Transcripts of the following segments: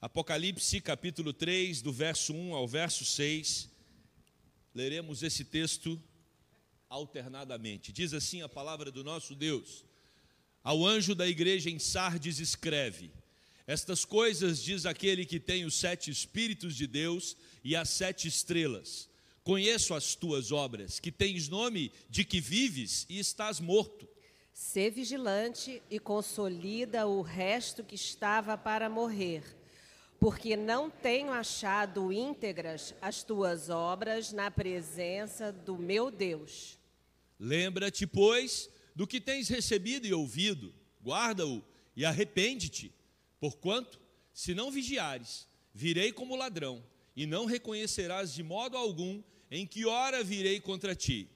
Apocalipse capítulo 3, do verso 1 ao verso 6. Leremos esse texto alternadamente. Diz assim a palavra do nosso Deus: Ao anjo da igreja em Sardes escreve: Estas coisas diz aquele que tem os sete espíritos de Deus e as sete estrelas. Conheço as tuas obras, que tens nome de que vives e estás morto. Sê vigilante e consolida o resto que estava para morrer, porque não tenho achado íntegras as tuas obras na presença do meu Deus. Lembra-te, pois, do que tens recebido e ouvido, guarda-o e arrepende-te, porquanto, se não vigiares, virei como ladrão, e não reconhecerás de modo algum em que hora virei contra ti.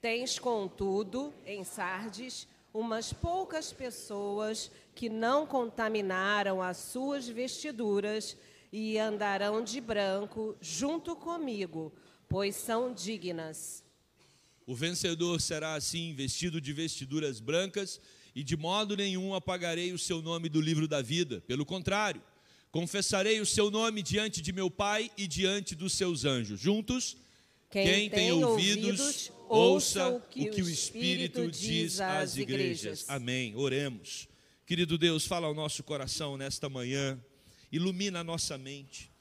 Tens, contudo, em Sardes, umas poucas pessoas que não contaminaram as suas vestiduras e andarão de branco junto comigo, pois são dignas. O vencedor será assim vestido de vestiduras brancas, e de modo nenhum apagarei o seu nome do livro da vida. Pelo contrário, confessarei o seu nome diante de meu Pai e diante dos seus anjos. Juntos, quem, quem tem ouvidos, ouça o que, o, que o Espírito diz às igrejas. Amém. Oremos. Querido Deus, fala ao nosso coração nesta manhã, ilumina a nossa mente,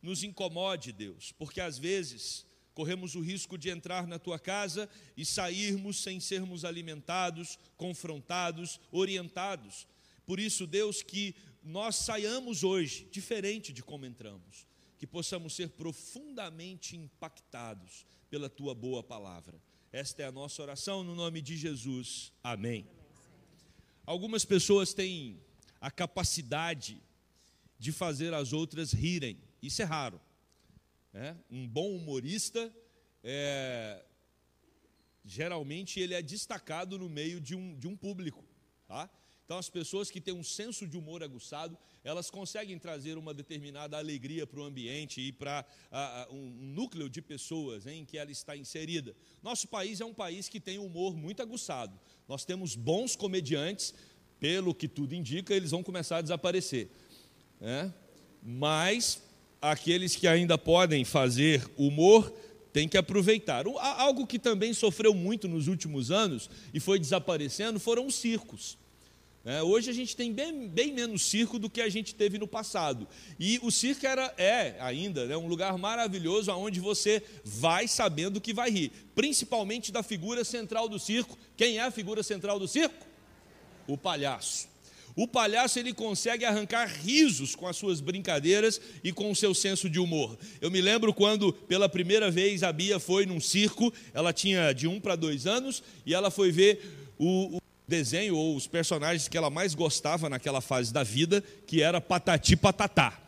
nos incomode, Deus, porque às vezes corremos o risco de entrar na tua casa e sairmos sem sermos alimentados, confrontados, orientados. Por isso, Deus, que nós saiamos hoje diferente de como entramos, que possamos ser profundamente impactados pela tua boa palavra. Esta é a nossa oração no nome de Jesus. Amém. Algumas pessoas têm a capacidade de fazer as outras rirem. Isso é raro. É? Um bom humorista, é, geralmente ele é destacado no meio de um, de um público. Tá? Então, as pessoas que têm um senso de humor aguçado, elas conseguem trazer uma determinada alegria para o ambiente e para um núcleo de pessoas em que ela está inserida. Nosso país é um país que tem humor muito aguçado. Nós temos bons comediantes, pelo que tudo indica, eles vão começar a desaparecer. Né? Mas aqueles que ainda podem fazer humor têm que aproveitar. Algo que também sofreu muito nos últimos anos e foi desaparecendo foram os circos. É, hoje a gente tem bem, bem, menos circo do que a gente teve no passado. E o circo era, é ainda né, um lugar maravilhoso onde você vai sabendo que vai rir. Principalmente da figura central do circo. Quem é a figura central do circo? O palhaço. O palhaço ele consegue arrancar risos com as suas brincadeiras e com o seu senso de humor. Eu me lembro quando pela primeira vez a Bia foi num circo, ela tinha de um para dois anos e ela foi ver o, o desenho ou os personagens que ela mais gostava naquela fase da vida, que era Patati Patatá.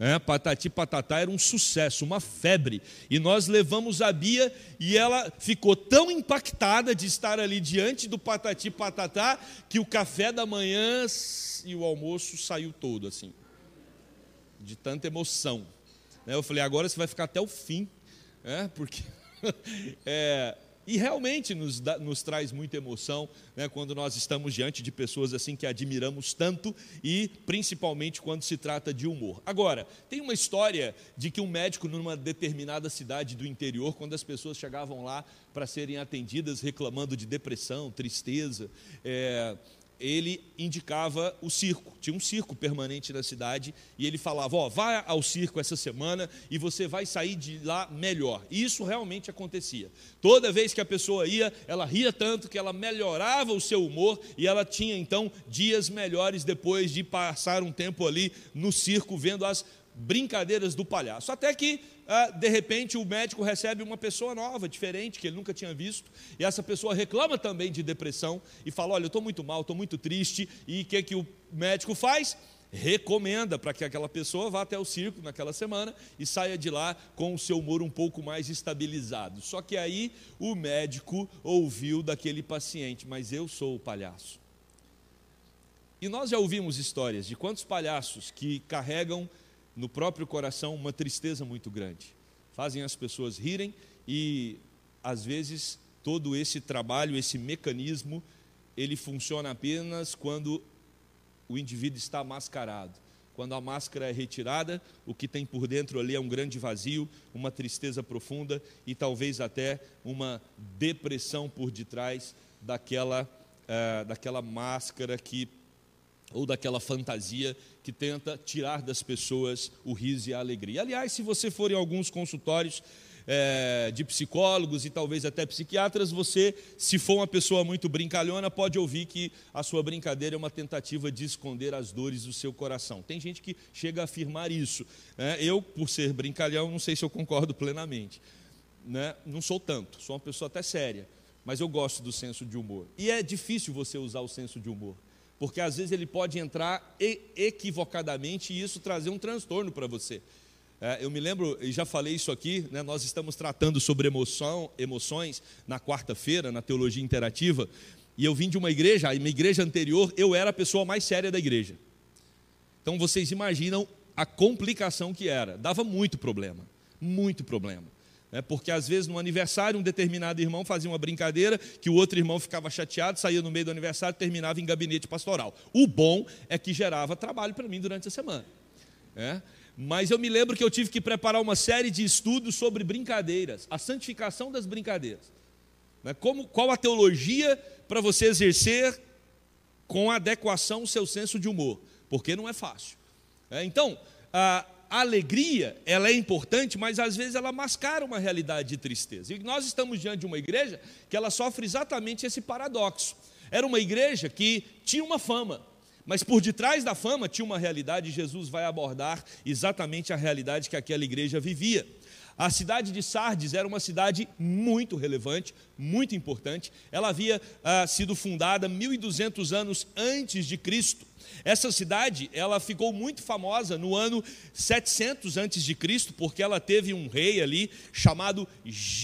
É, Patati Patatá era um sucesso, uma febre. E nós levamos a Bia e ela ficou tão impactada de estar ali diante do Patati Patatá que o café da manhã e o almoço saiu todo assim, de tanta emoção. É, eu falei, agora você vai ficar até o fim, é, porque é, e realmente nos, dá, nos traz muita emoção né, quando nós estamos diante de pessoas assim que admiramos tanto e principalmente quando se trata de humor. Agora, tem uma história de que um médico numa determinada cidade do interior, quando as pessoas chegavam lá para serem atendidas reclamando de depressão, tristeza, é, ele indicava o circo. Tinha um circo permanente na cidade e ele falava: Ó, vá ao circo essa semana e você vai sair de lá melhor. E isso realmente acontecia. Toda vez que a pessoa ia, ela ria tanto que ela melhorava o seu humor e ela tinha então dias melhores depois de passar um tempo ali no circo vendo as brincadeiras do palhaço. Até que, ah, de repente, o médico recebe uma pessoa nova, diferente, que ele nunca tinha visto, e essa pessoa reclama também de depressão e fala: Olha, eu estou muito mal, estou muito triste. E o que, que o médico faz? Recomenda para que aquela pessoa vá até o circo naquela semana e saia de lá com o seu humor um pouco mais estabilizado. Só que aí o médico ouviu daquele paciente: Mas eu sou o palhaço. E nós já ouvimos histórias de quantos palhaços que carregam no próprio coração uma tristeza muito grande. Fazem as pessoas rirem e, às vezes, todo esse trabalho, esse mecanismo, ele funciona apenas quando o indivíduo está mascarado, quando a máscara é retirada, o que tem por dentro ali é um grande vazio, uma tristeza profunda e talvez até uma depressão por detrás daquela, é, daquela máscara que ou daquela fantasia que tenta tirar das pessoas o riso e a alegria. Aliás, se você for em alguns consultórios é, de psicólogos e talvez até psiquiatras, você, se for uma pessoa muito brincalhona, pode ouvir que a sua brincadeira é uma tentativa de esconder as dores do seu coração. Tem gente que chega a afirmar isso. Né? Eu, por ser brincalhão, não sei se eu concordo plenamente. Né? Não sou tanto, sou uma pessoa até séria, mas eu gosto do senso de humor. E é difícil você usar o senso de humor porque às vezes ele pode entrar equivocadamente e isso trazer um transtorno para você. É, eu me lembro, e já falei isso aqui, né, nós estamos tratando sobre emoção, emoções na quarta-feira, na teologia interativa, e eu vim de uma igreja, a minha igreja anterior, eu era a pessoa mais séria da igreja. Então vocês imaginam a complicação que era, dava muito problema, muito problema. É porque às vezes no aniversário um determinado irmão fazia uma brincadeira que o outro irmão ficava chateado, saía no meio do aniversário terminava em gabinete pastoral. O bom é que gerava trabalho para mim durante a semana. É? Mas eu me lembro que eu tive que preparar uma série de estudos sobre brincadeiras, a santificação das brincadeiras. Né? Como, qual a teologia para você exercer com adequação o seu senso de humor? Porque não é fácil. É? Então, a a alegria, ela é importante, mas às vezes ela mascara uma realidade de tristeza. E nós estamos diante de uma igreja que ela sofre exatamente esse paradoxo. Era uma igreja que tinha uma fama, mas por detrás da fama tinha uma realidade, e Jesus vai abordar exatamente a realidade que aquela igreja vivia. A cidade de Sardes era uma cidade muito relevante, muito importante. Ela havia ah, sido fundada 1200 anos antes de Cristo. Essa cidade, ela ficou muito famosa no ano 700 antes de Cristo, porque ela teve um rei ali chamado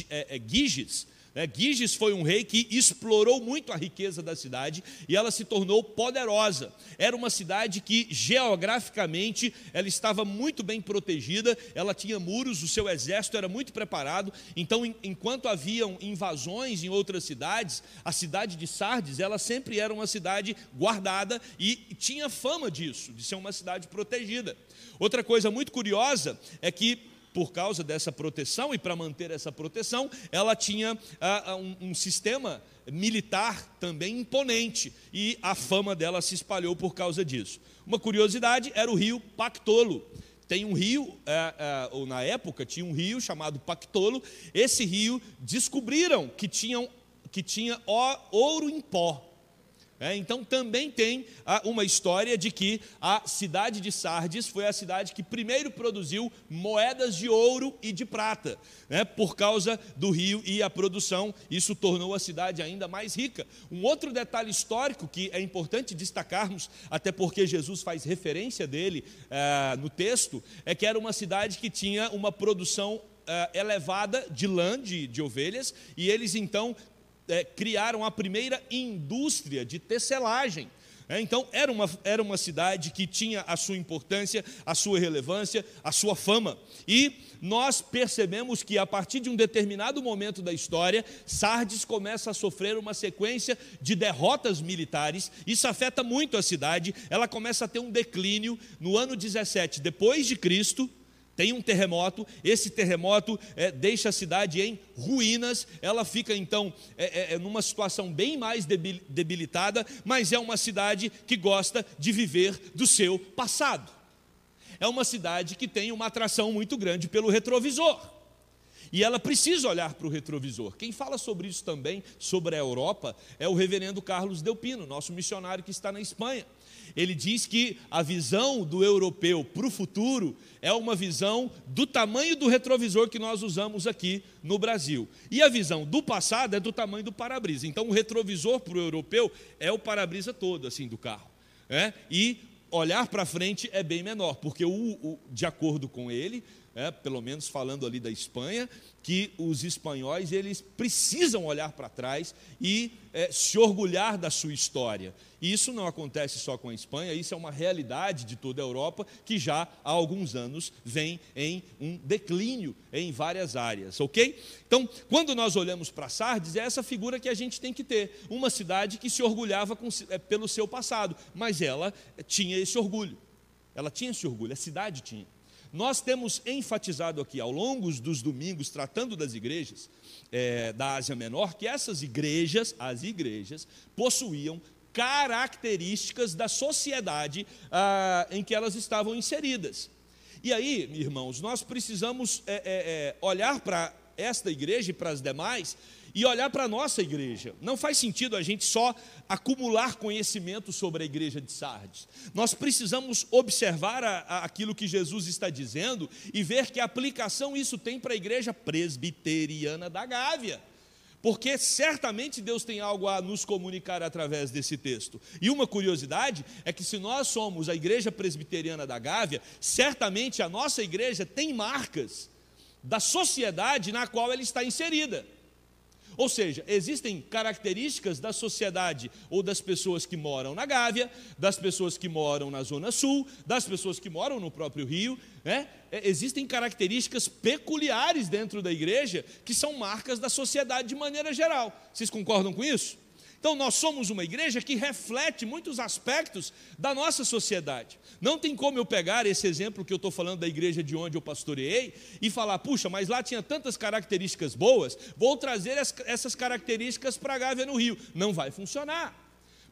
é, é, Giges. Né? Giges foi um rei que explorou muito a riqueza da cidade e ela se tornou poderosa. Era uma cidade que geograficamente ela estava muito bem protegida, ela tinha muros, o seu exército era muito preparado. Então, enquanto haviam invasões em outras cidades, a cidade de Sardes ela sempre era uma cidade guardada e tinha fama disso, de ser uma cidade protegida. Outra coisa muito curiosa é que por causa dessa proteção e para manter essa proteção, ela tinha ah, ah, um, um sistema militar também imponente e a fama dela se espalhou por causa disso. Uma curiosidade era o rio Pactolo. Tem um rio, é, é, ou na época tinha um rio chamado Pactolo. Esse rio descobriram que, tinham, que tinha ouro em pó. É, então também tem ah, uma história de que a cidade de Sardes foi a cidade que primeiro produziu moedas de ouro e de prata, né, por causa do rio e a produção, isso tornou a cidade ainda mais rica. Um outro detalhe histórico que é importante destacarmos, até porque Jesus faz referência dele ah, no texto, é que era uma cidade que tinha uma produção Uh, elevada de lã de, de, ovelhas, e eles então é, criaram a primeira indústria de tecelagem. É, então, era uma, era uma cidade que tinha a sua importância, a sua relevância, a sua fama. E nós percebemos que a partir de um determinado momento da história, Sardes começa a sofrer uma sequência de derrotas militares. Isso afeta muito a cidade. Ela começa a ter um declínio no ano 17 depois de Cristo tem um terremoto, esse terremoto é, deixa a cidade em ruínas, ela fica então é, é, numa situação bem mais debilitada, mas é uma cidade que gosta de viver do seu passado. É uma cidade que tem uma atração muito grande pelo retrovisor. E ela precisa olhar para o retrovisor. Quem fala sobre isso também, sobre a Europa, é o reverendo Carlos Delpino, nosso missionário que está na Espanha. Ele diz que a visão do europeu para o futuro é uma visão do tamanho do retrovisor que nós usamos aqui no Brasil. E a visão do passado é do tamanho do para-brisa. Então, o retrovisor para o europeu é o para-brisa todo, assim, do carro. É? E olhar para frente é bem menor, porque, o, o, de acordo com ele, é, pelo menos falando ali da Espanha, que os espanhóis eles precisam olhar para trás e é, se orgulhar da sua história. E isso não acontece só com a Espanha, isso é uma realidade de toda a Europa que já há alguns anos vem em um declínio em várias áreas, ok? Então, quando nós olhamos para Sardes, é essa figura que a gente tem que ter, uma cidade que se orgulhava com, é, pelo seu passado, mas ela tinha esse orgulho. Ela tinha esse orgulho, a cidade tinha. Nós temos enfatizado aqui, ao longo dos domingos, tratando das igrejas é, da Ásia Menor, que essas igrejas, as igrejas, possuíam características da sociedade ah, em que elas estavam inseridas. E aí, irmãos, nós precisamos é, é, é olhar para esta igreja e para as demais e olhar para a nossa igreja. Não faz sentido a gente só acumular conhecimento sobre a igreja de Sardes. Nós precisamos observar a, a, aquilo que Jesus está dizendo e ver que aplicação isso tem para a igreja presbiteriana da Gávea. Porque certamente Deus tem algo a nos comunicar através desse texto. E uma curiosidade é que, se nós somos a igreja presbiteriana da Gávea, certamente a nossa igreja tem marcas da sociedade na qual ela está inserida. Ou seja, existem características da sociedade ou das pessoas que moram na Gávea, das pessoas que moram na Zona Sul, das pessoas que moram no próprio Rio. Né? É, existem características peculiares dentro da igreja que são marcas da sociedade de maneira geral. Vocês concordam com isso? Então, nós somos uma igreja que reflete muitos aspectos da nossa sociedade. Não tem como eu pegar esse exemplo que eu estou falando da igreja de onde eu pastoreei e falar, puxa, mas lá tinha tantas características boas, vou trazer essas características para a Gávea no Rio. Não vai funcionar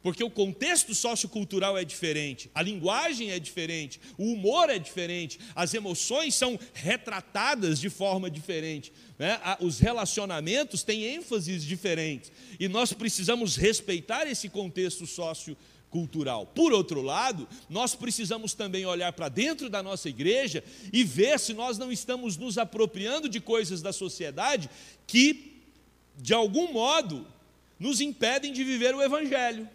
porque o contexto sociocultural é diferente, a linguagem é diferente, o humor é diferente, as emoções são retratadas de forma diferente, né? os relacionamentos têm ênfases diferentes, e nós precisamos respeitar esse contexto sociocultural. Por outro lado, nós precisamos também olhar para dentro da nossa igreja e ver se nós não estamos nos apropriando de coisas da sociedade que, de algum modo, nos impedem de viver o Evangelho.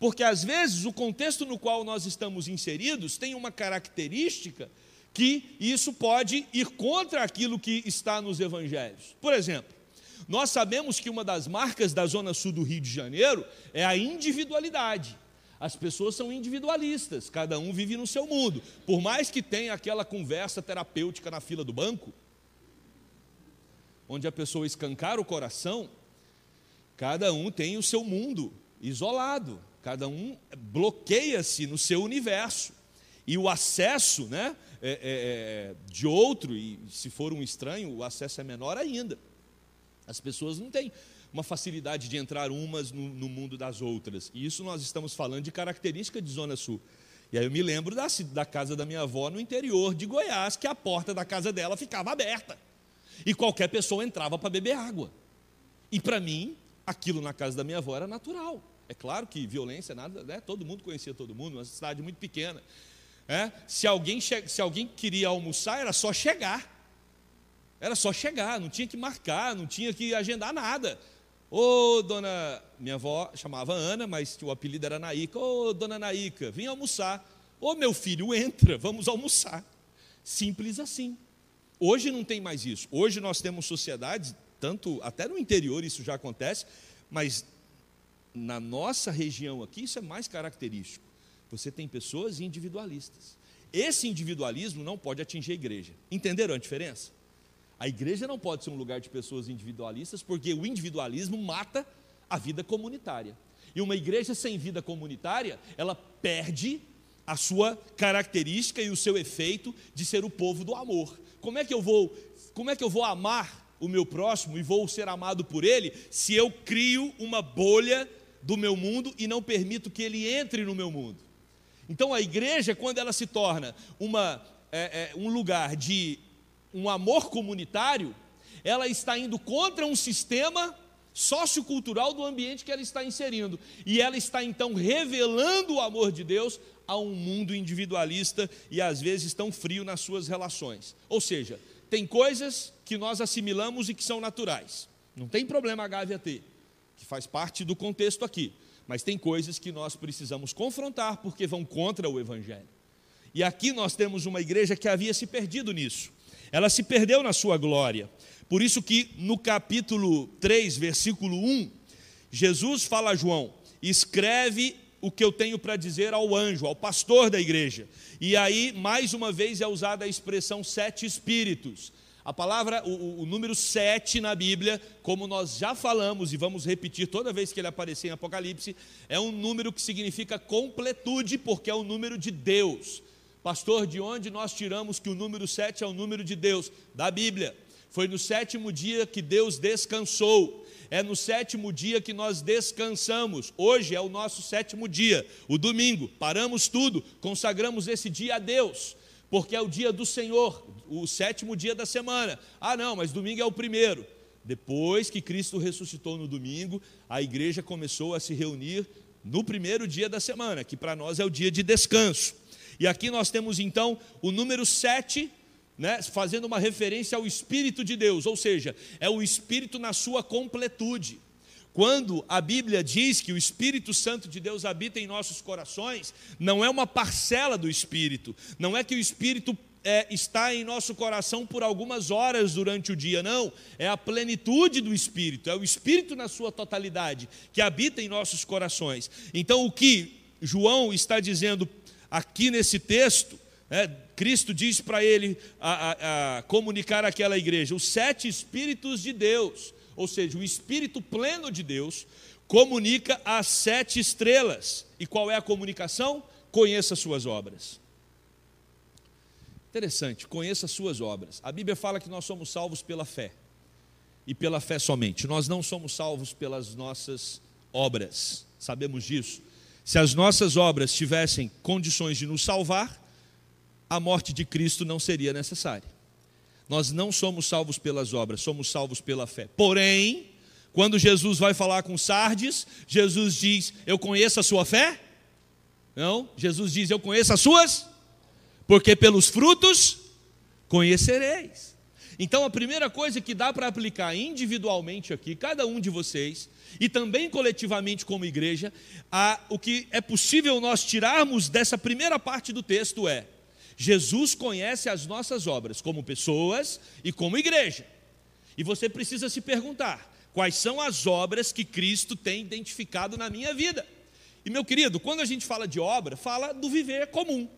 Porque às vezes o contexto no qual nós estamos inseridos tem uma característica que isso pode ir contra aquilo que está nos evangelhos. Por exemplo, nós sabemos que uma das marcas da zona sul do Rio de Janeiro é a individualidade. As pessoas são individualistas, cada um vive no seu mundo. Por mais que tenha aquela conversa terapêutica na fila do banco, onde a pessoa escancara o coração, cada um tem o seu mundo isolado. Cada um bloqueia-se no seu universo. E o acesso né, é, é, é, de outro, e se for um estranho, o acesso é menor ainda. As pessoas não têm uma facilidade de entrar umas no, no mundo das outras. E isso nós estamos falando de característica de Zona Sul. E aí eu me lembro da, da casa da minha avó no interior de Goiás, que a porta da casa dela ficava aberta. E qualquer pessoa entrava para beber água. E para mim, aquilo na casa da minha avó era natural. É claro que violência, nada, né? todo mundo conhecia todo mundo, uma cidade muito pequena. É? Se, alguém se alguém queria almoçar, era só chegar. Era só chegar, não tinha que marcar, não tinha que agendar nada. Ô, dona, minha avó chamava Ana, mas o apelido era Naíca. Ô, dona Naíca, vem almoçar. Ô, meu filho, entra, vamos almoçar. Simples assim. Hoje não tem mais isso. Hoje nós temos sociedades, tanto até no interior isso já acontece, mas na nossa região aqui, isso é mais característico. Você tem pessoas individualistas. Esse individualismo não pode atingir a igreja. Entenderam a diferença? A igreja não pode ser um lugar de pessoas individualistas, porque o individualismo mata a vida comunitária. E uma igreja sem vida comunitária, ela perde a sua característica e o seu efeito de ser o povo do amor. Como é que eu vou, como é que eu vou amar o meu próximo e vou ser amado por ele se eu crio uma bolha do meu mundo e não permito que ele entre no meu mundo. Então a igreja, quando ela se torna uma, é, é, um lugar de um amor comunitário, ela está indo contra um sistema sociocultural do ambiente que ela está inserindo. E ela está então revelando o amor de Deus a um mundo individualista e às vezes tão frio nas suas relações. Ou seja, tem coisas que nós assimilamos e que são naturais. Não tem problema a Gávea ter que faz parte do contexto aqui. Mas tem coisas que nós precisamos confrontar porque vão contra o Evangelho. E aqui nós temos uma igreja que havia se perdido nisso. Ela se perdeu na sua glória. Por isso que no capítulo 3, versículo 1, Jesus fala a João: escreve o que eu tenho para dizer ao anjo, ao pastor da igreja. E aí, mais uma vez, é usada a expressão sete espíritos. A palavra, o, o, número 7 na Bíblia, como nós já falamos e vamos repetir toda vez que ele aparecer em Apocalipse, é um número que significa completude, porque é o número de Deus. Pastor, de onde nós tiramos que o número 7 é o número de Deus? Da Bíblia. Foi no sétimo dia que Deus descansou. É no sétimo dia que nós descansamos. Hoje é o nosso sétimo dia, o domingo. Paramos tudo, consagramos esse dia a Deus, porque é o dia do Senhor, o sétimo dia da semana. Ah, não, mas domingo é o primeiro. Depois que Cristo ressuscitou no domingo, a igreja começou a se reunir no primeiro dia da semana, que para nós é o dia de descanso. E aqui nós temos então o número 7, né, fazendo uma referência ao Espírito de Deus, ou seja, é o Espírito na sua completude. Quando a Bíblia diz que o Espírito Santo de Deus habita em nossos corações, não é uma parcela do Espírito, não é que o Espírito é, está em nosso coração por algumas horas durante o dia, não, é a plenitude do Espírito, é o Espírito na sua totalidade que habita em nossos corações. Então, o que João está dizendo aqui nesse texto, é, Cristo diz para ele a, a, a comunicar àquela igreja: os sete Espíritos de Deus, ou seja, o Espírito pleno de Deus, comunica as sete estrelas. E qual é a comunicação? Conheça suas obras. Interessante, conheça suas obras. A Bíblia fala que nós somos salvos pela fé. E pela fé somente. Nós não somos salvos pelas nossas obras. Sabemos disso. Se as nossas obras tivessem condições de nos salvar, a morte de Cristo não seria necessária. Nós não somos salvos pelas obras, somos salvos pela fé. Porém, quando Jesus vai falar com Sardes, Jesus diz: Eu conheço a sua fé? Não, Jesus diz: Eu conheço as suas, porque pelos frutos conhecereis. Então, a primeira coisa que dá para aplicar individualmente aqui, cada um de vocês, e também coletivamente como igreja, a, o que é possível nós tirarmos dessa primeira parte do texto é: Jesus conhece as nossas obras como pessoas e como igreja. E você precisa se perguntar: quais são as obras que Cristo tem identificado na minha vida? E meu querido, quando a gente fala de obra, fala do viver comum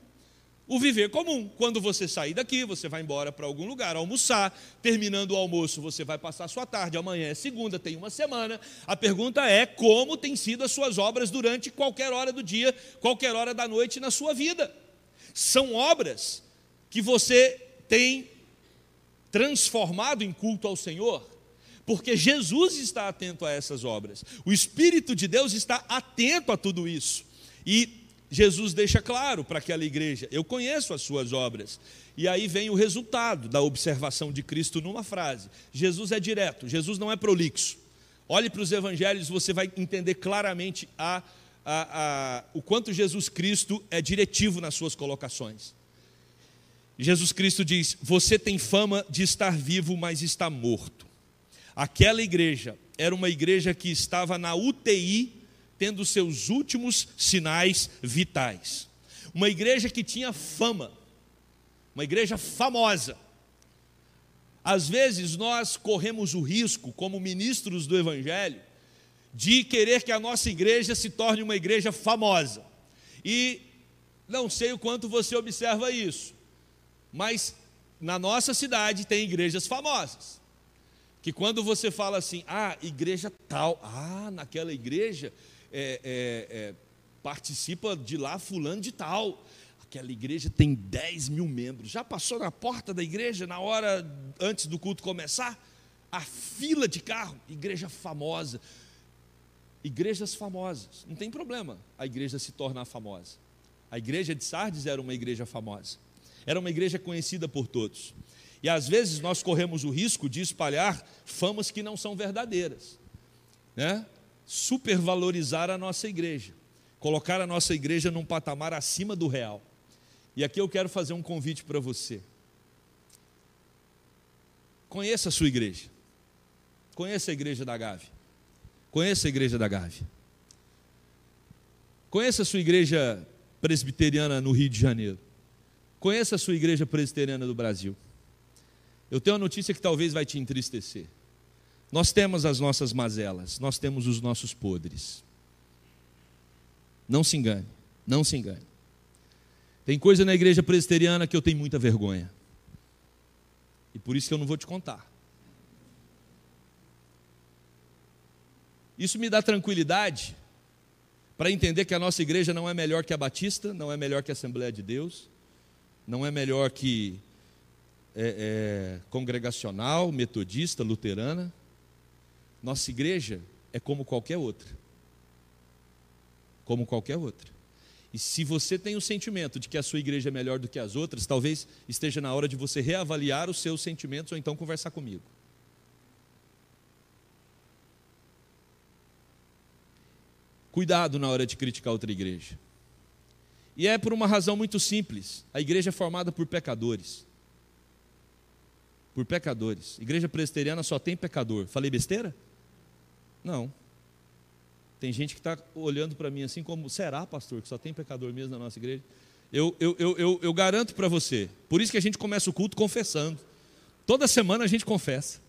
o viver comum. Quando você sair daqui, você vai embora para algum lugar almoçar, terminando o almoço, você vai passar a sua tarde, amanhã é segunda, tem uma semana. A pergunta é como têm sido as suas obras durante qualquer hora do dia, qualquer hora da noite na sua vida. São obras que você tem transformado em culto ao Senhor, porque Jesus está atento a essas obras. O Espírito de Deus está atento a tudo isso. E Jesus deixa claro para aquela igreja: eu conheço as suas obras. E aí vem o resultado da observação de Cristo numa frase. Jesus é direto, Jesus não é prolixo. Olhe para os evangelhos, você vai entender claramente a, a, a, o quanto Jesus Cristo é diretivo nas suas colocações. Jesus Cristo diz: Você tem fama de estar vivo, mas está morto. Aquela igreja era uma igreja que estava na UTI tendo seus últimos sinais vitais. Uma igreja que tinha fama, uma igreja famosa. Às vezes nós corremos o risco, como ministros do Evangelho, de querer que a nossa igreja se torne uma igreja famosa. E não sei o quanto você observa isso, mas na nossa cidade tem igrejas famosas. Que quando você fala assim, ah, igreja tal, ah, naquela igreja é, é, é, participa de lá fulano de tal. Aquela igreja tem 10 mil membros. Já passou na porta da igreja na hora antes do culto começar? A fila de carro, igreja famosa. Igrejas famosas, não tem problema a igreja se tornar famosa. A igreja de Sardes era uma igreja famosa, era uma igreja conhecida por todos. E às vezes nós corremos o risco de espalhar famas que não são verdadeiras. Né? supervalorizar a nossa igreja, colocar a nossa igreja num patamar acima do real. E aqui eu quero fazer um convite para você. Conheça a sua igreja. Conheça a igreja da Gávea. Conheça a igreja da Gávea. Conheça a sua igreja presbiteriana no Rio de Janeiro. Conheça a sua igreja presbiteriana do Brasil. Eu tenho uma notícia que talvez vai te entristecer. Nós temos as nossas mazelas, nós temos os nossos podres. Não se engane, não se engane. Tem coisa na igreja presbiteriana que eu tenho muita vergonha. E por isso que eu não vou te contar. Isso me dá tranquilidade para entender que a nossa igreja não é melhor que a Batista, não é melhor que a Assembleia de Deus, não é melhor que é, é, congregacional, metodista, luterana. Nossa igreja é como qualquer outra. Como qualquer outra. E se você tem o sentimento de que a sua igreja é melhor do que as outras, talvez esteja na hora de você reavaliar os seus sentimentos ou então conversar comigo. Cuidado na hora de criticar outra igreja. E é por uma razão muito simples: a igreja é formada por pecadores. Por pecadores. Igreja presbiteriana só tem pecador. Falei besteira? Não. Tem gente que está olhando para mim assim como, será, pastor, que só tem pecador mesmo na nossa igreja? Eu, eu, eu, eu, eu garanto para você, por isso que a gente começa o culto confessando. Toda semana a gente confessa.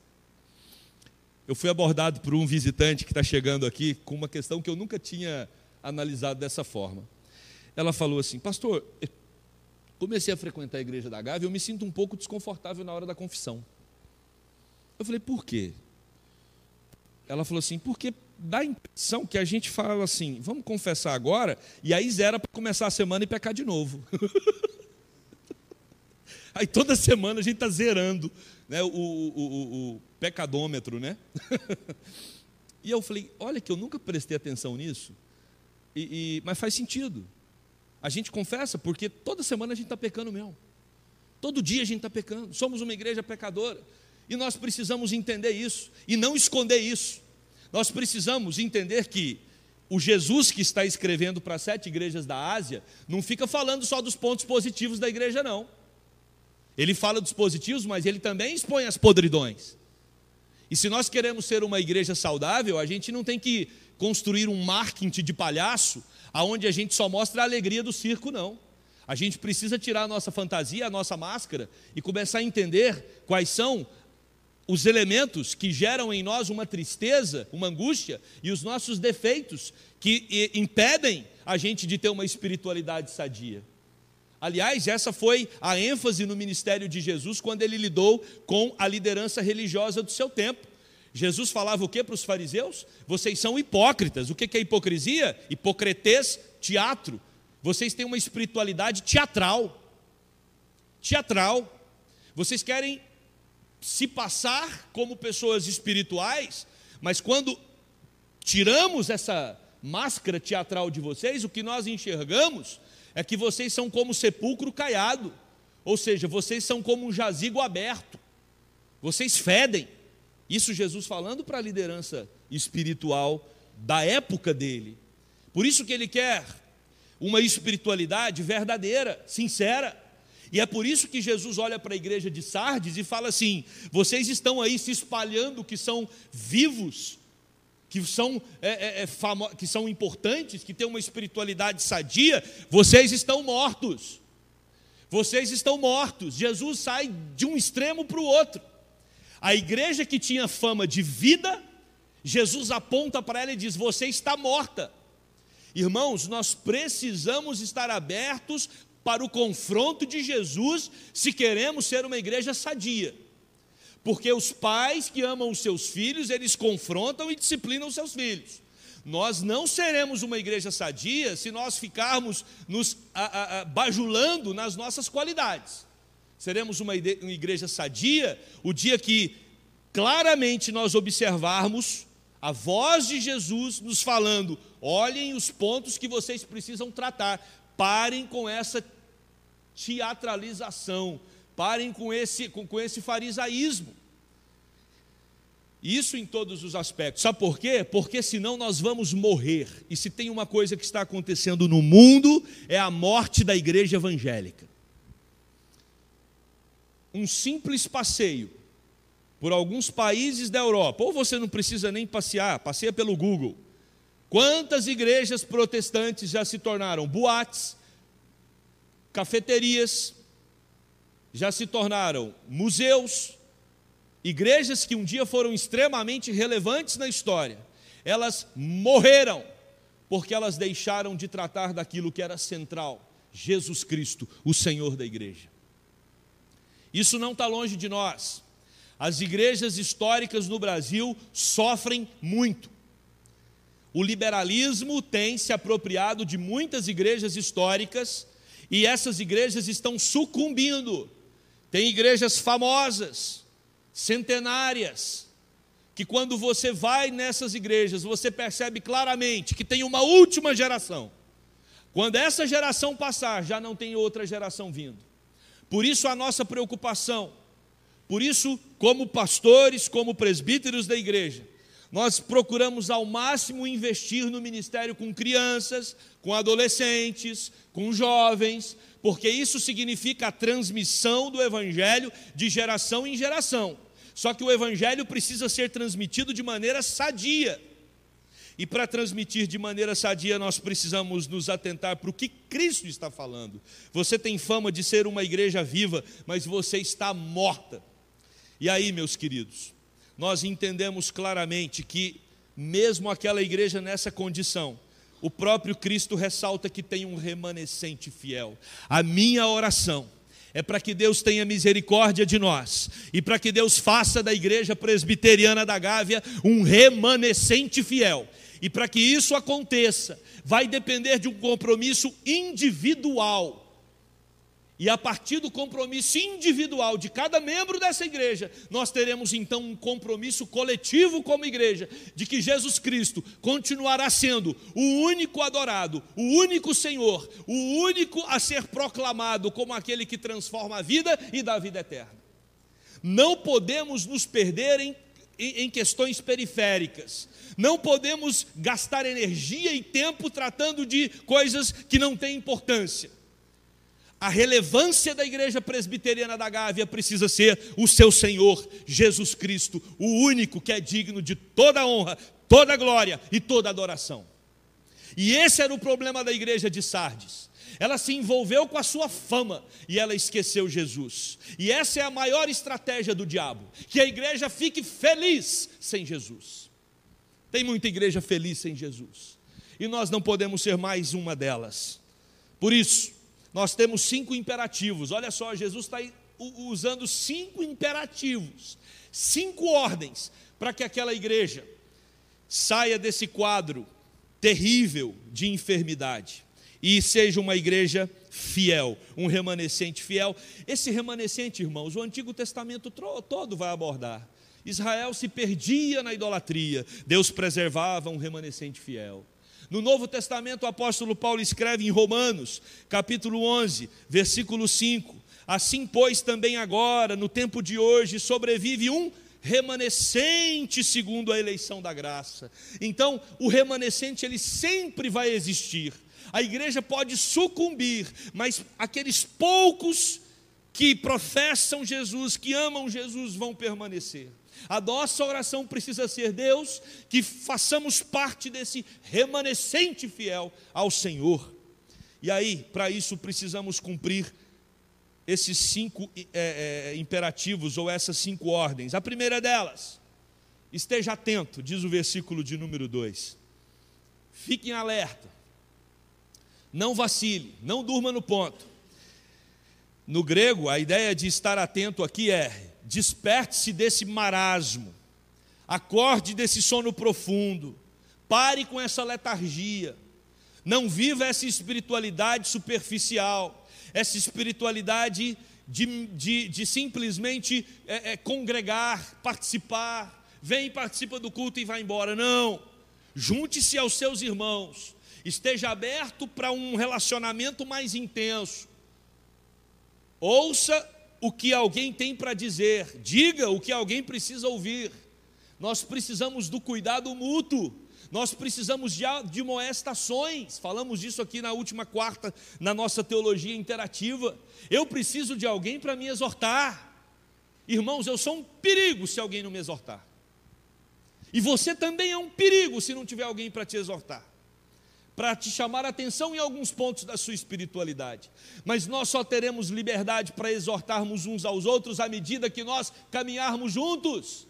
Eu fui abordado por um visitante que está chegando aqui com uma questão que eu nunca tinha analisado dessa forma. Ela falou assim, pastor, comecei a frequentar a igreja da Gávea e eu me sinto um pouco desconfortável na hora da confissão. Eu falei, por quê? Ela falou assim, porque dá a impressão que a gente fala assim, vamos confessar agora, e aí zera para começar a semana e pecar de novo. aí toda semana a gente está zerando né, o, o, o, o pecadômetro, né? e eu falei, olha que eu nunca prestei atenção nisso, e, e, mas faz sentido. A gente confessa porque toda semana a gente está pecando mesmo. Todo dia a gente está pecando. Somos uma igreja pecadora. E nós precisamos entender isso e não esconder isso. Nós precisamos entender que o Jesus que está escrevendo para sete igrejas da Ásia não fica falando só dos pontos positivos da igreja, não. Ele fala dos positivos, mas ele também expõe as podridões. E se nós queremos ser uma igreja saudável, a gente não tem que construir um marketing de palhaço, aonde a gente só mostra a alegria do circo, não. A gente precisa tirar a nossa fantasia, a nossa máscara e começar a entender quais são os elementos que geram em nós uma tristeza, uma angústia e os nossos defeitos que impedem a gente de ter uma espiritualidade sadia. Aliás, essa foi a ênfase no ministério de Jesus quando ele lidou com a liderança religiosa do seu tempo. Jesus falava o que para os fariseus? Vocês são hipócritas. O que é hipocrisia? Hipocretes, teatro. Vocês têm uma espiritualidade teatral. Teatral. Vocês querem se passar como pessoas espirituais, mas quando tiramos essa máscara teatral de vocês, o que nós enxergamos é que vocês são como sepulcro caiado, ou seja, vocês são como um jazigo aberto, vocês fedem. Isso Jesus falando para a liderança espiritual da época dele. Por isso que ele quer uma espiritualidade verdadeira, sincera. E é por isso que Jesus olha para a igreja de Sardes e fala assim: vocês estão aí se espalhando que são vivos, que são, é, é, é que são importantes, que têm uma espiritualidade sadia, vocês estão mortos. Vocês estão mortos. Jesus sai de um extremo para o outro. A igreja que tinha fama de vida, Jesus aponta para ela e diz: Você está morta. Irmãos, nós precisamos estar abertos para o confronto de Jesus se queremos ser uma igreja sadia. Porque os pais que amam os seus filhos, eles confrontam e disciplinam os seus filhos. Nós não seremos uma igreja sadia se nós ficarmos nos a, a, a, bajulando nas nossas qualidades. Seremos uma igreja sadia o dia que claramente nós observarmos a voz de Jesus nos falando: olhem os pontos que vocês precisam tratar, Parem com essa teatralização, parem com esse, com, com esse farisaísmo. Isso em todos os aspectos. Sabe por quê? Porque senão nós vamos morrer. E se tem uma coisa que está acontecendo no mundo, é a morte da igreja evangélica. Um simples passeio por alguns países da Europa, ou você não precisa nem passear, passeia pelo Google. Quantas igrejas protestantes já se tornaram boates, cafeterias, já se tornaram museus, igrejas que um dia foram extremamente relevantes na história, elas morreram porque elas deixaram de tratar daquilo que era central, Jesus Cristo, o Senhor da igreja. Isso não está longe de nós. As igrejas históricas no Brasil sofrem muito. O liberalismo tem se apropriado de muitas igrejas históricas E essas igrejas estão sucumbindo. Tem igrejas famosas, centenárias, que quando você vai nessas igrejas, você percebe claramente que tem uma última geração. Quando essa geração passar, já não tem outra geração vindo. Por isso a nossa preocupação, por isso, como pastores, como presbíteros da igreja, nós procuramos ao máximo investir no ministério com crianças, com adolescentes, com jovens, porque isso significa a transmissão do evangelho de geração em geração. Só que o evangelho precisa ser transmitido de maneira sadia. E para transmitir de maneira sadia, nós precisamos nos atentar para o que Cristo está falando. Você tem fama de ser uma igreja viva, mas você está morta. E aí, meus queridos, nós entendemos claramente que, mesmo aquela igreja nessa condição, o próprio Cristo ressalta que tem um remanescente fiel. A minha oração é para que Deus tenha misericórdia de nós e para que Deus faça da igreja presbiteriana da Gávea um remanescente fiel. E para que isso aconteça, vai depender de um compromisso individual e a partir do compromisso individual de cada membro dessa igreja, nós teremos então um compromisso coletivo como igreja, de que Jesus Cristo continuará sendo o único adorado, o único Senhor, o único a ser proclamado como aquele que transforma a vida e dá a vida eterna. Não podemos nos perder em, em questões periféricas, não podemos gastar energia e tempo tratando de coisas que não têm importância a relevância da igreja presbiteriana da Gávea precisa ser o seu Senhor Jesus Cristo, o único que é digno de toda honra, toda glória e toda adoração. E esse era o problema da igreja de Sardes. Ela se envolveu com a sua fama e ela esqueceu Jesus. E essa é a maior estratégia do diabo: que a igreja fique feliz sem Jesus. Tem muita igreja feliz sem Jesus. E nós não podemos ser mais uma delas. Por isso, nós temos cinco imperativos. Olha só, Jesus está usando cinco imperativos, cinco ordens, para que aquela igreja saia desse quadro terrível de enfermidade e seja uma igreja fiel, um remanescente fiel. Esse remanescente, irmãos, o Antigo Testamento todo vai abordar. Israel se perdia na idolatria, Deus preservava um remanescente fiel. No Novo Testamento, o apóstolo Paulo escreve em Romanos, capítulo 11, versículo 5: Assim, pois, também agora, no tempo de hoje, sobrevive um remanescente segundo a eleição da graça. Então, o remanescente ele sempre vai existir. A igreja pode sucumbir, mas aqueles poucos que professam Jesus, que amam Jesus, vão permanecer. A nossa oração precisa ser, Deus, que façamos parte desse remanescente fiel ao Senhor. E aí, para isso, precisamos cumprir esses cinco é, é, imperativos ou essas cinco ordens. A primeira delas, esteja atento, diz o versículo de número 2. Fique em alerta, não vacile, não durma no ponto. No grego, a ideia de estar atento aqui é Desperte-se desse marasmo, acorde desse sono profundo, pare com essa letargia, não viva essa espiritualidade superficial, essa espiritualidade de, de, de simplesmente é, é, congregar, participar, vem, participa do culto e vai embora. Não, junte-se aos seus irmãos, esteja aberto para um relacionamento mais intenso, ouça o que alguém tem para dizer, diga o que alguém precisa ouvir. Nós precisamos do cuidado mútuo, nós precisamos de admoestações, falamos disso aqui na última quarta, na nossa teologia interativa. Eu preciso de alguém para me exortar. Irmãos, eu sou um perigo se alguém não me exortar. E você também é um perigo se não tiver alguém para te exortar para te chamar a atenção em alguns pontos da sua espiritualidade. Mas nós só teremos liberdade para exortarmos uns aos outros à medida que nós caminharmos juntos.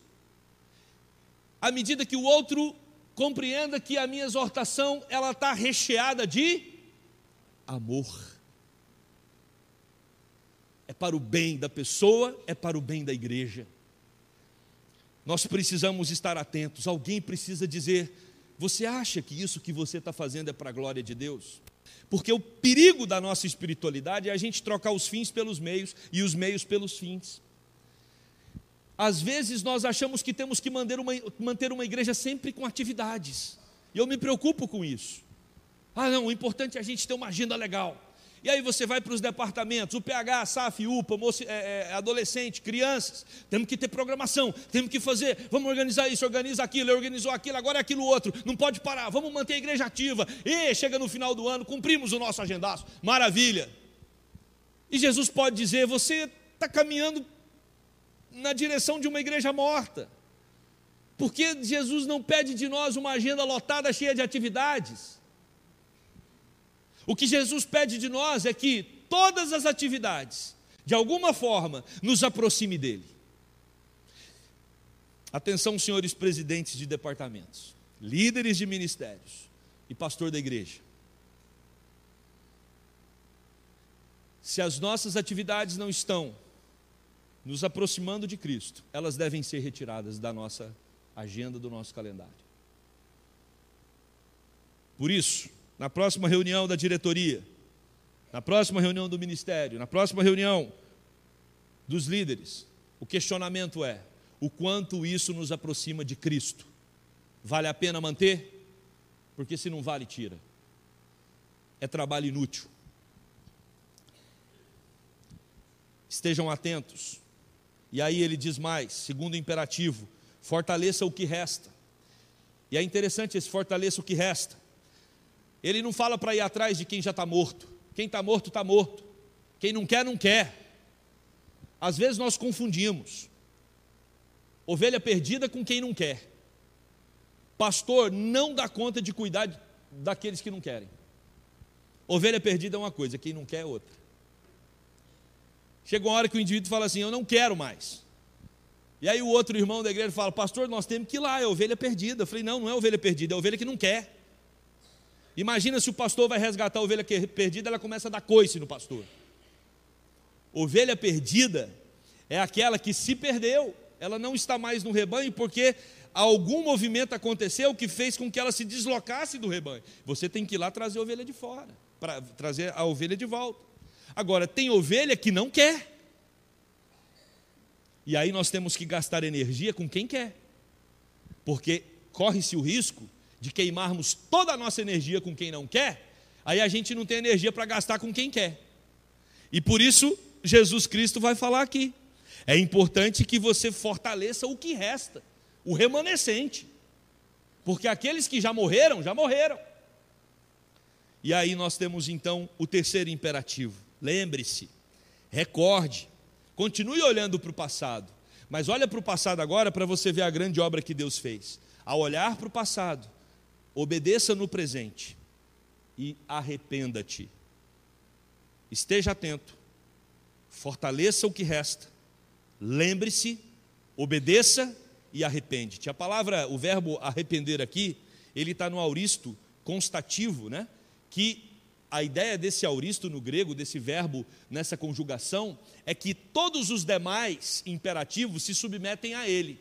À medida que o outro compreenda que a minha exortação ela está recheada de amor. É para o bem da pessoa, é para o bem da igreja. Nós precisamos estar atentos. Alguém precisa dizer: você acha que isso que você está fazendo é para a glória de Deus? Porque o perigo da nossa espiritualidade é a gente trocar os fins pelos meios e os meios pelos fins. Às vezes nós achamos que temos que manter uma, manter uma igreja sempre com atividades. E eu me preocupo com isso. Ah, não, o importante é a gente ter uma agenda legal. E aí você vai para os departamentos, o PH, SAF, UPA, moço, é, é, adolescente, crianças, temos que ter programação, temos que fazer, vamos organizar isso, organiza aquilo, organizou aquilo, agora é aquilo outro, não pode parar, vamos manter a igreja ativa. E chega no final do ano, cumprimos o nosso agendaço, maravilha. E Jesus pode dizer: você está caminhando na direção de uma igreja morta. Porque Jesus não pede de nós uma agenda lotada, cheia de atividades. O que Jesus pede de nós é que todas as atividades, de alguma forma, nos aproxime dele. Atenção, senhores presidentes de departamentos, líderes de ministérios e pastor da igreja. Se as nossas atividades não estão nos aproximando de Cristo, elas devem ser retiradas da nossa agenda, do nosso calendário. Por isso, na próxima reunião da diretoria, na próxima reunião do ministério, na próxima reunião dos líderes, o questionamento é: o quanto isso nos aproxima de Cristo? Vale a pena manter? Porque se não vale, tira. É trabalho inútil. Estejam atentos e aí ele diz mais, segundo imperativo: fortaleça o que resta. E é interessante esse fortaleça o que resta. Ele não fala para ir atrás de quem já está morto. Quem está morto, está morto. Quem não quer, não quer. Às vezes nós confundimos ovelha perdida com quem não quer. Pastor não dá conta de cuidar daqueles que não querem. Ovelha perdida é uma coisa, quem não quer é outra. Chega uma hora que o indivíduo fala assim: Eu não quero mais. E aí o outro irmão da igreja fala: Pastor, nós temos que ir lá, é ovelha perdida. Eu falei: Não, não é ovelha perdida, é ovelha que não quer. Imagina se o pastor vai resgatar a ovelha perdida, ela começa a dar coice no pastor. Ovelha perdida é aquela que se perdeu, ela não está mais no rebanho porque algum movimento aconteceu que fez com que ela se deslocasse do rebanho. Você tem que ir lá trazer a ovelha de fora, para trazer a ovelha de volta. Agora, tem ovelha que não quer. E aí nós temos que gastar energia com quem quer. Porque corre-se o risco de queimarmos toda a nossa energia com quem não quer, aí a gente não tem energia para gastar com quem quer. E por isso, Jesus Cristo vai falar aqui. É importante que você fortaleça o que resta, o remanescente. Porque aqueles que já morreram, já morreram. E aí nós temos então o terceiro imperativo: Lembre-se, recorde, continue olhando para o passado, mas olha para o passado agora para você ver a grande obra que Deus fez. Ao olhar para o passado, obedeça no presente e arrependa-te. Esteja atento, fortaleça o que resta, lembre-se, obedeça e arrepende-te. A palavra, o verbo arrepender aqui, ele está no auristo constativo, né? Que a ideia desse auristo no grego, desse verbo nessa conjugação, é que todos os demais imperativos se submetem a ele.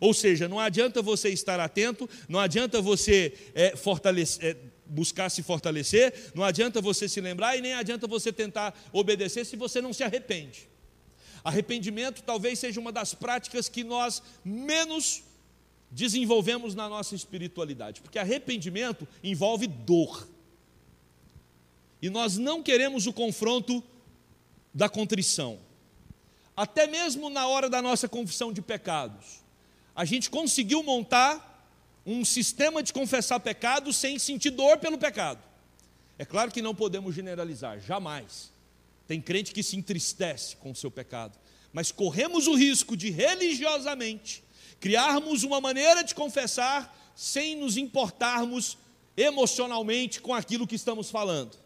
Ou seja, não adianta você estar atento, não adianta você é, fortalecer, é, buscar se fortalecer, não adianta você se lembrar e nem adianta você tentar obedecer se você não se arrepende. Arrependimento talvez seja uma das práticas que nós menos desenvolvemos na nossa espiritualidade, porque arrependimento envolve dor. E nós não queremos o confronto da contrição. Até mesmo na hora da nossa confissão de pecados, a gente conseguiu montar um sistema de confessar pecados sem sentir dor pelo pecado. É claro que não podemos generalizar, jamais. Tem crente que se entristece com o seu pecado, mas corremos o risco de religiosamente criarmos uma maneira de confessar sem nos importarmos emocionalmente com aquilo que estamos falando.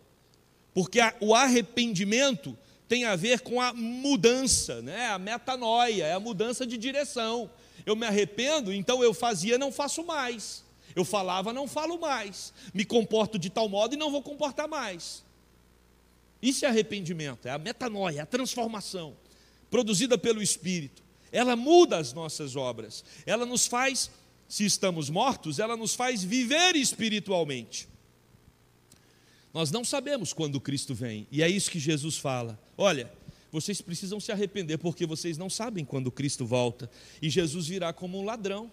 Porque o arrependimento tem a ver com a mudança, né? a metanoia, é a mudança de direção. Eu me arrependo, então eu fazia, não faço mais. Eu falava, não falo mais. Me comporto de tal modo e não vou comportar mais. Isso é arrependimento, é a metanoia, é a transformação produzida pelo Espírito. Ela muda as nossas obras, ela nos faz, se estamos mortos, ela nos faz viver espiritualmente. Nós não sabemos quando Cristo vem, e é isso que Jesus fala. Olha, vocês precisam se arrepender porque vocês não sabem quando Cristo volta, e Jesus virá como um ladrão.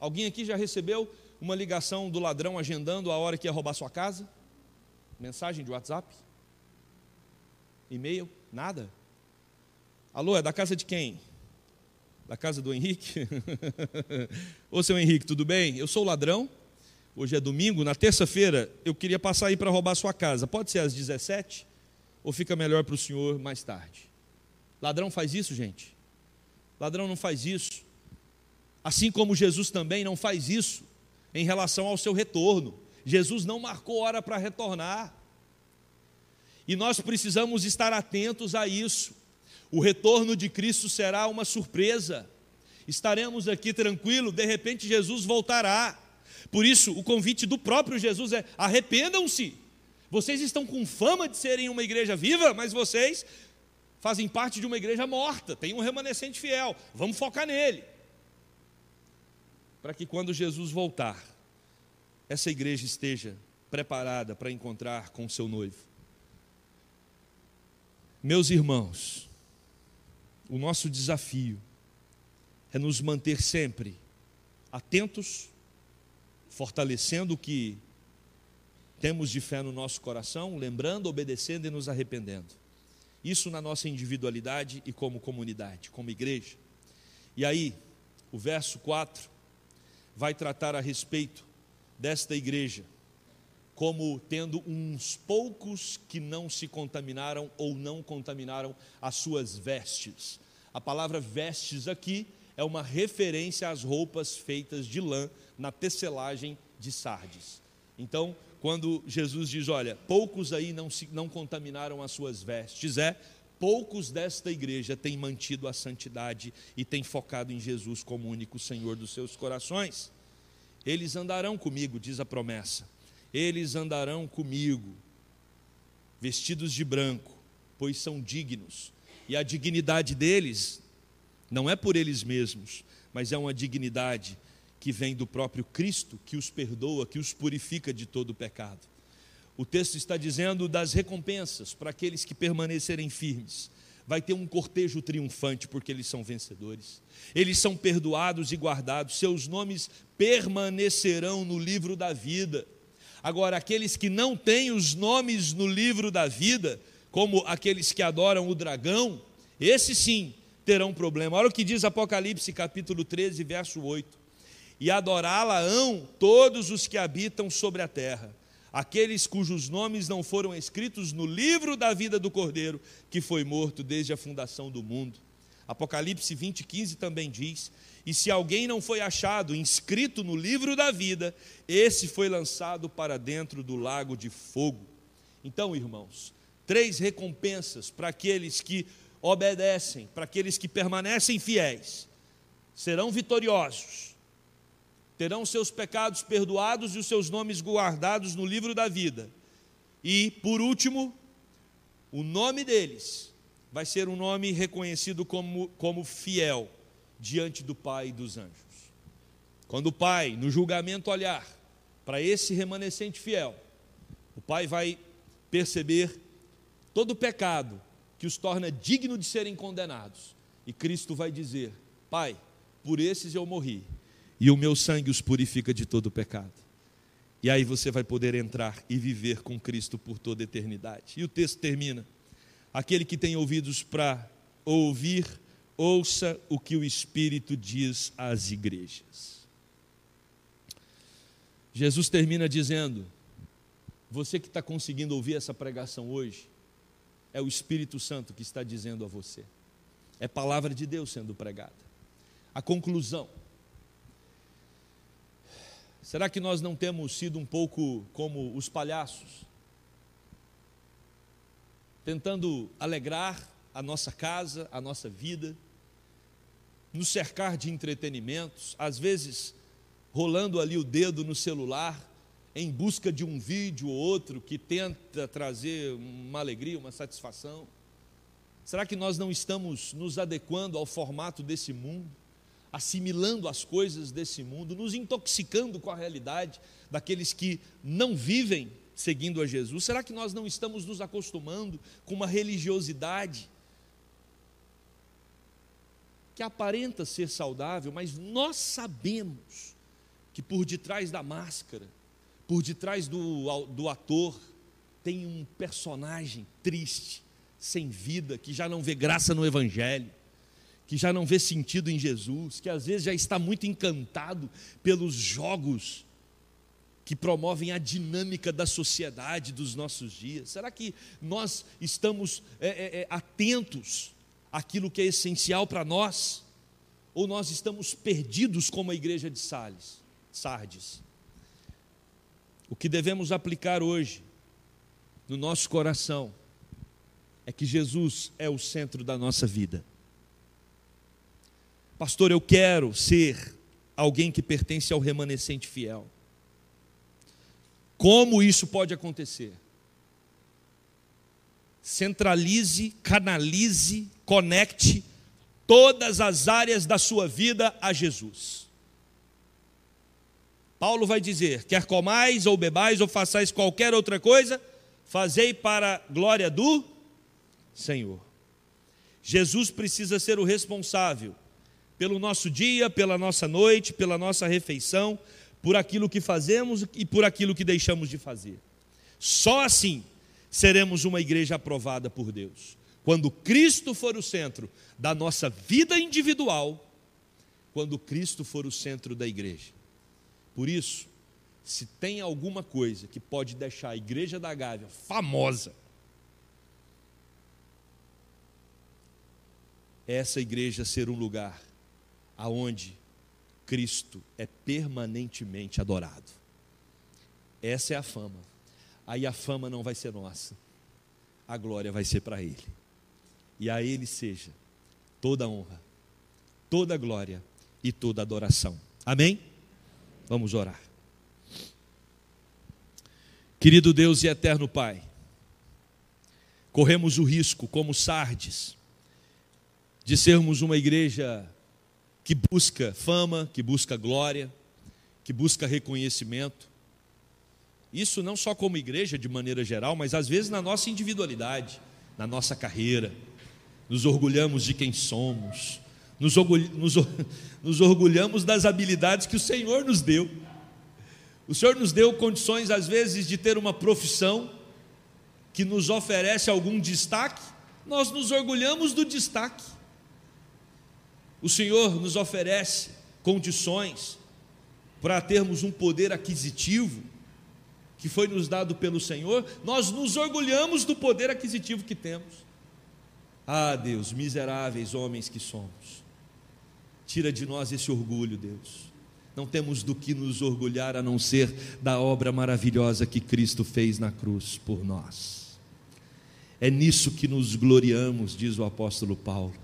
Alguém aqui já recebeu uma ligação do ladrão agendando a hora que ia roubar sua casa? Mensagem de WhatsApp? E-mail? Nada? Alô, é da casa de quem? Da casa do Henrique? Ô seu Henrique, tudo bem? Eu sou o ladrão. Hoje é domingo, na terça-feira eu queria passar aí para roubar sua casa. Pode ser às 17 ou fica melhor para o senhor mais tarde? Ladrão faz isso, gente? Ladrão não faz isso. Assim como Jesus também não faz isso em relação ao seu retorno. Jesus não marcou hora para retornar. E nós precisamos estar atentos a isso. O retorno de Cristo será uma surpresa. Estaremos aqui tranquilo, de repente Jesus voltará. Por isso, o convite do próprio Jesus é: arrependam-se. Vocês estão com fama de serem uma igreja viva, mas vocês fazem parte de uma igreja morta, tem um remanescente fiel. Vamos focar nele. Para que quando Jesus voltar, essa igreja esteja preparada para encontrar com seu noivo. Meus irmãos, o nosso desafio é nos manter sempre atentos, fortalecendo o que temos de fé no nosso coração, lembrando, obedecendo e nos arrependendo. Isso na nossa individualidade e como comunidade, como igreja. E aí, o verso 4 vai tratar a respeito desta igreja como tendo uns poucos que não se contaminaram ou não contaminaram as suas vestes. A palavra vestes aqui é uma referência às roupas feitas de lã na tecelagem de Sardes. Então, quando Jesus diz, olha, poucos aí não, se, não contaminaram as suas vestes, é poucos desta igreja têm mantido a santidade e têm focado em Jesus como único Senhor dos seus corações. Eles andarão comigo, diz a promessa. Eles andarão comigo, vestidos de branco, pois são dignos. E a dignidade deles não é por eles mesmos, mas é uma dignidade que vem do próprio Cristo, que os perdoa, que os purifica de todo o pecado. O texto está dizendo das recompensas para aqueles que permanecerem firmes vai ter um cortejo triunfante, porque eles são vencedores. Eles são perdoados e guardados, seus nomes permanecerão no livro da vida. Agora, aqueles que não têm os nomes no livro da vida, como aqueles que adoram o dragão, esses sim terão problema. Olha o que diz Apocalipse capítulo 13, verso 8. E adorá-la-ão todos os que habitam sobre a terra aqueles cujos nomes não foram escritos no livro da vida do Cordeiro, que foi morto desde a fundação do mundo. Apocalipse 20, 15 também diz: E se alguém não foi achado inscrito no livro da vida, esse foi lançado para dentro do lago de fogo. Então, irmãos, três recompensas para aqueles que obedecem, para aqueles que permanecem fiéis, serão vitoriosos terão seus pecados perdoados e os seus nomes guardados no livro da vida. E, por último, o nome deles vai ser um nome reconhecido como, como fiel diante do Pai e dos anjos. Quando o Pai, no julgamento, olhar para esse remanescente fiel, o Pai vai perceber todo o pecado que os torna digno de serem condenados. E Cristo vai dizer: Pai, por esses eu morri, e o meu sangue os purifica de todo pecado. E aí você vai poder entrar e viver com Cristo por toda a eternidade. E o texto termina: aquele que tem ouvidos para ouvir, ouça o que o Espírito diz às igrejas. Jesus termina dizendo: você que está conseguindo ouvir essa pregação hoje, é o Espírito Santo que está dizendo a você. É palavra de Deus sendo pregada. A conclusão Será que nós não temos sido um pouco como os palhaços? Tentando alegrar a nossa casa, a nossa vida, nos cercar de entretenimentos, às vezes rolando ali o dedo no celular, em busca de um vídeo ou outro que tenta trazer uma alegria, uma satisfação? Será que nós não estamos nos adequando ao formato desse mundo? Assimilando as coisas desse mundo, nos intoxicando com a realidade daqueles que não vivem seguindo a Jesus? Será que nós não estamos nos acostumando com uma religiosidade que aparenta ser saudável, mas nós sabemos que por detrás da máscara, por detrás do, do ator, tem um personagem triste, sem vida, que já não vê graça no Evangelho, que já não vê sentido em Jesus, que às vezes já está muito encantado pelos jogos que promovem a dinâmica da sociedade dos nossos dias? Será que nós estamos é, é, é atentos àquilo que é essencial para nós? Ou nós estamos perdidos como a igreja de Sales, Sardes? O que devemos aplicar hoje no nosso coração é que Jesus é o centro da nossa vida. Pastor, eu quero ser alguém que pertence ao remanescente fiel. Como isso pode acontecer? Centralize, canalize, conecte todas as áreas da sua vida a Jesus. Paulo vai dizer: quer comais ou bebais ou façais qualquer outra coisa, fazei para a glória do Senhor. Jesus precisa ser o responsável pelo nosso dia, pela nossa noite, pela nossa refeição, por aquilo que fazemos e por aquilo que deixamos de fazer. Só assim seremos uma igreja aprovada por Deus. Quando Cristo for o centro da nossa vida individual, quando Cristo for o centro da igreja. Por isso, se tem alguma coisa que pode deixar a igreja da Gávea famosa, é essa igreja ser um lugar aonde Cristo é permanentemente adorado. Essa é a fama. Aí a fama não vai ser nossa, a glória vai ser para Ele. E a Ele seja toda honra, toda glória e toda adoração. Amém? Vamos orar. Querido Deus e eterno Pai, corremos o risco, como Sardes, de sermos uma igreja que busca fama, que busca glória, que busca reconhecimento. Isso não só como igreja de maneira geral, mas às vezes na nossa individualidade, na nossa carreira. Nos orgulhamos de quem somos, nos, nos, nos orgulhamos das habilidades que o Senhor nos deu. O Senhor nos deu condições, às vezes, de ter uma profissão que nos oferece algum destaque, nós nos orgulhamos do destaque. O Senhor nos oferece condições para termos um poder aquisitivo que foi nos dado pelo Senhor, nós nos orgulhamos do poder aquisitivo que temos. Ah, Deus, miseráveis homens que somos, tira de nós esse orgulho, Deus. Não temos do que nos orgulhar a não ser da obra maravilhosa que Cristo fez na cruz por nós. É nisso que nos gloriamos, diz o apóstolo Paulo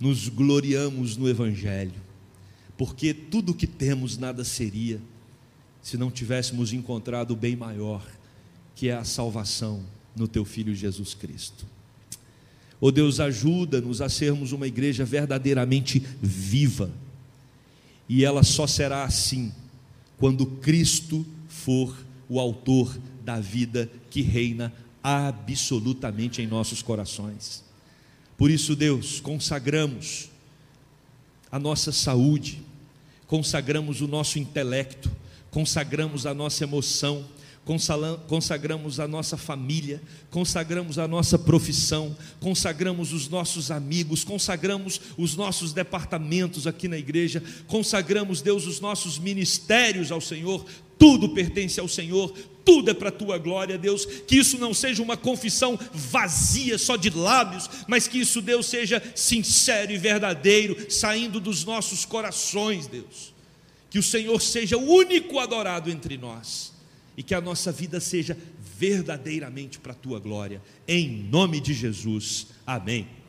nos gloriamos no Evangelho, porque tudo o que temos nada seria se não tivéssemos encontrado o bem maior, que é a salvação no Teu Filho Jesus Cristo. Oh Deus, ajuda-nos a sermos uma igreja verdadeiramente viva, e ela só será assim quando Cristo for o autor da vida que reina absolutamente em nossos corações. Por isso, Deus, consagramos a nossa saúde, consagramos o nosso intelecto, consagramos a nossa emoção, consagramos a nossa família, consagramos a nossa profissão, consagramos os nossos amigos, consagramos os nossos departamentos aqui na igreja, consagramos, Deus, os nossos ministérios ao Senhor, tudo pertence ao Senhor, tudo é para a tua glória, Deus. Que isso não seja uma confissão vazia, só de lábios, mas que isso, Deus, seja sincero e verdadeiro, saindo dos nossos corações, Deus. Que o Senhor seja o único adorado entre nós e que a nossa vida seja verdadeiramente para a tua glória, em nome de Jesus. Amém.